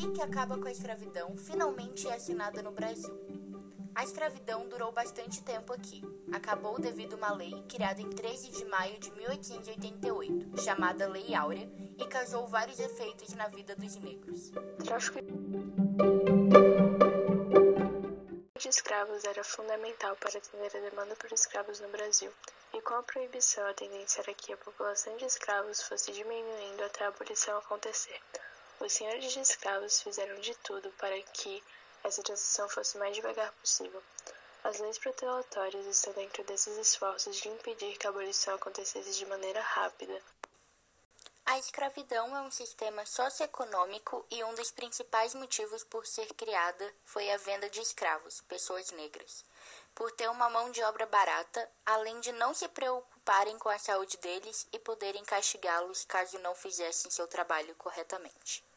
lei que acaba com a escravidão finalmente é assinada no Brasil. A escravidão durou bastante tempo aqui. Acabou devido a uma lei criada em 13 de maio de 1888, chamada Lei Áurea, e causou vários efeitos na vida dos negros. De escravos era fundamental para atender a demanda por escravos no Brasil, e com a proibição a tendência era que a população de escravos fosse diminuindo até a abolição acontecer. Os senhores de escravos fizeram de tudo para que essa transição fosse o mais devagar possível. As leis protelatórias estão dentro desses esforços de impedir que a abolição acontecesse de maneira rápida. A escravidão é um sistema socioeconômico e um dos principais motivos por ser criada foi a venda de escravos, pessoas negras. Por ter uma mão de obra barata, além de não se preocuparem com a saúde deles e poderem castigá-los caso não fizessem seu trabalho corretamente.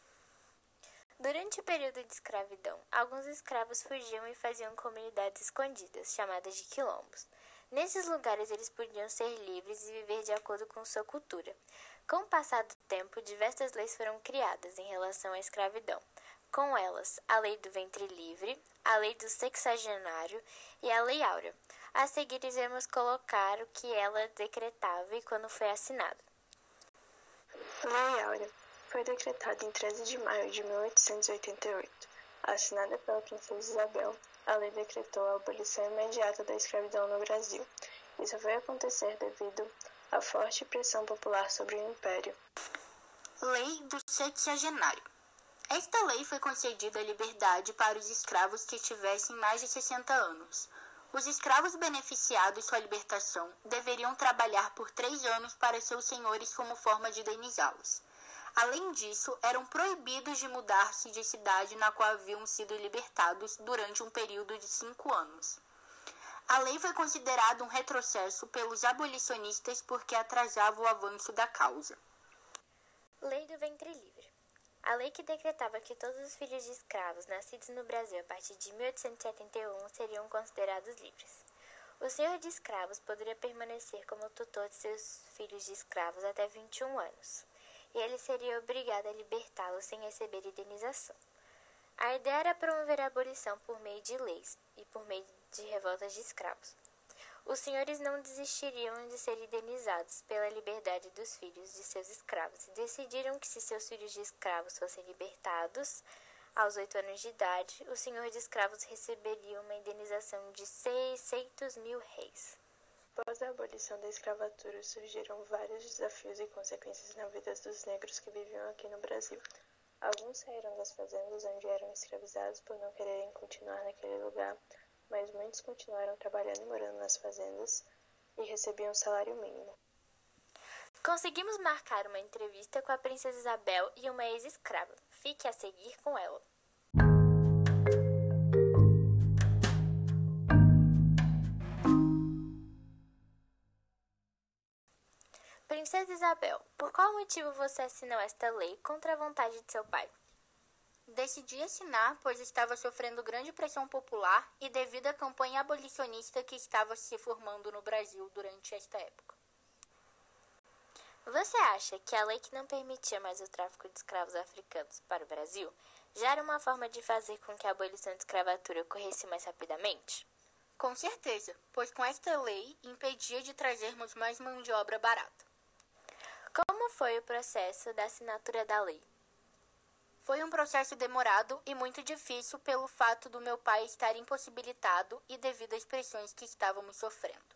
Durante o período de escravidão, alguns escravos fugiam e faziam comunidades escondidas, chamadas de quilombos. Nesses lugares eles podiam ser livres e viver de acordo com sua cultura. Com o passar do tempo, diversas leis foram criadas em relação à escravidão. Com elas, a Lei do Ventre Livre, a Lei do Sexagenário e a Lei Áurea. A seguir, iremos colocar o que ela decretava e quando foi assinada. Lei Áurea foi decretada em 13 de maio de 1888. Assinada pela princesa Isabel, a lei decretou a abolição imediata da escravidão no Brasil. Isso foi acontecer devido à forte pressão popular sobre o Império. Lei do Sexagenário. Esta lei foi concedida a liberdade para os escravos que tivessem mais de 60 anos. Os escravos beneficiados com a libertação deveriam trabalhar por três anos para seus senhores como forma de indenizá-los. Além disso, eram proibidos de mudar-se de cidade na qual haviam sido libertados durante um período de cinco anos. A lei foi considerada um retrocesso pelos abolicionistas porque atrasava o avanço da causa. Lei do Ventre Livre. A lei que decretava que todos os filhos de escravos nascidos no Brasil a partir de 1871 seriam considerados livres. O senhor de escravos poderia permanecer como tutor de seus filhos de escravos até 21 anos e ele seria obrigado a libertá-los sem receber indenização. A ideia era promover a abolição por meio de leis e por meio de revoltas de escravos. Os senhores não desistiriam de ser indenizados pela liberdade dos filhos de seus escravos e decidiram que, se seus filhos de escravos fossem libertados aos oito anos de idade, o senhor de escravos receberia uma indenização de 600 mil reis. Após a abolição da escravatura, surgiram vários desafios e consequências na vida dos negros que viviam aqui no Brasil. Alguns saíram das fazendas onde eram escravizados por não quererem continuar naquele lugar, mas muitos continuaram trabalhando e morando nas fazendas e recebiam um salário mínimo. Conseguimos marcar uma entrevista com a princesa Isabel e uma ex-escrava. Fique a seguir com ela. Princesa Isabel, por qual motivo você assinou esta lei contra a vontade de seu pai? Decidi assinar, pois estava sofrendo grande pressão popular e devido à campanha abolicionista que estava se formando no Brasil durante esta época. Você acha que a lei que não permitia mais o tráfico de escravos africanos para o Brasil já era uma forma de fazer com que a abolição da escravatura ocorresse mais rapidamente? Com certeza, pois com esta lei impedia de trazermos mais mão de obra barata. Como foi o processo da assinatura da lei? Foi um processo demorado e muito difícil pelo fato do meu pai estar impossibilitado e devido às pressões que estávamos sofrendo.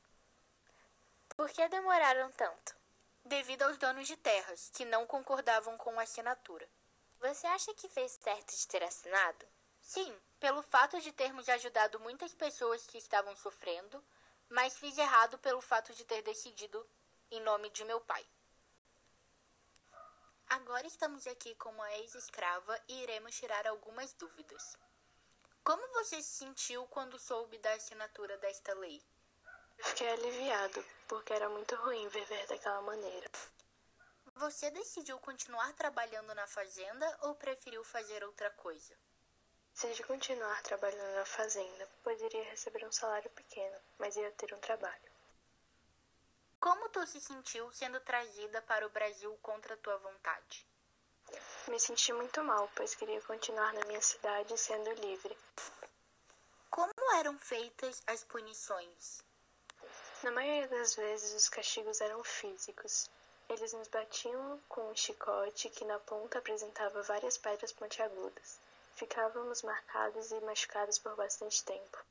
Por que demoraram tanto? Devido aos donos de terras, que não concordavam com a assinatura. Você acha que fez certo de ter assinado? Sim, pelo fato de termos ajudado muitas pessoas que estavam sofrendo, mas fiz errado pelo fato de ter decidido em nome de meu pai. Agora estamos aqui com uma ex-escrava e iremos tirar algumas dúvidas. Como você se sentiu quando soube da assinatura desta lei? Fiquei aliviado, porque era muito ruim viver daquela maneira. Você decidiu continuar trabalhando na fazenda ou preferiu fazer outra coisa? Decidi continuar trabalhando na fazenda, pois iria receber um salário pequeno, mas ia ter um trabalho. Como tu se sentiu sendo trazida para o Brasil contra tua vontade? Me senti muito mal, pois queria continuar na minha cidade sendo livre. Como eram feitas as punições? Na maioria das vezes, os castigos eram físicos. Eles nos batiam com um chicote que na ponta apresentava várias pedras pontiagudas. Ficávamos marcados e machucados por bastante tempo.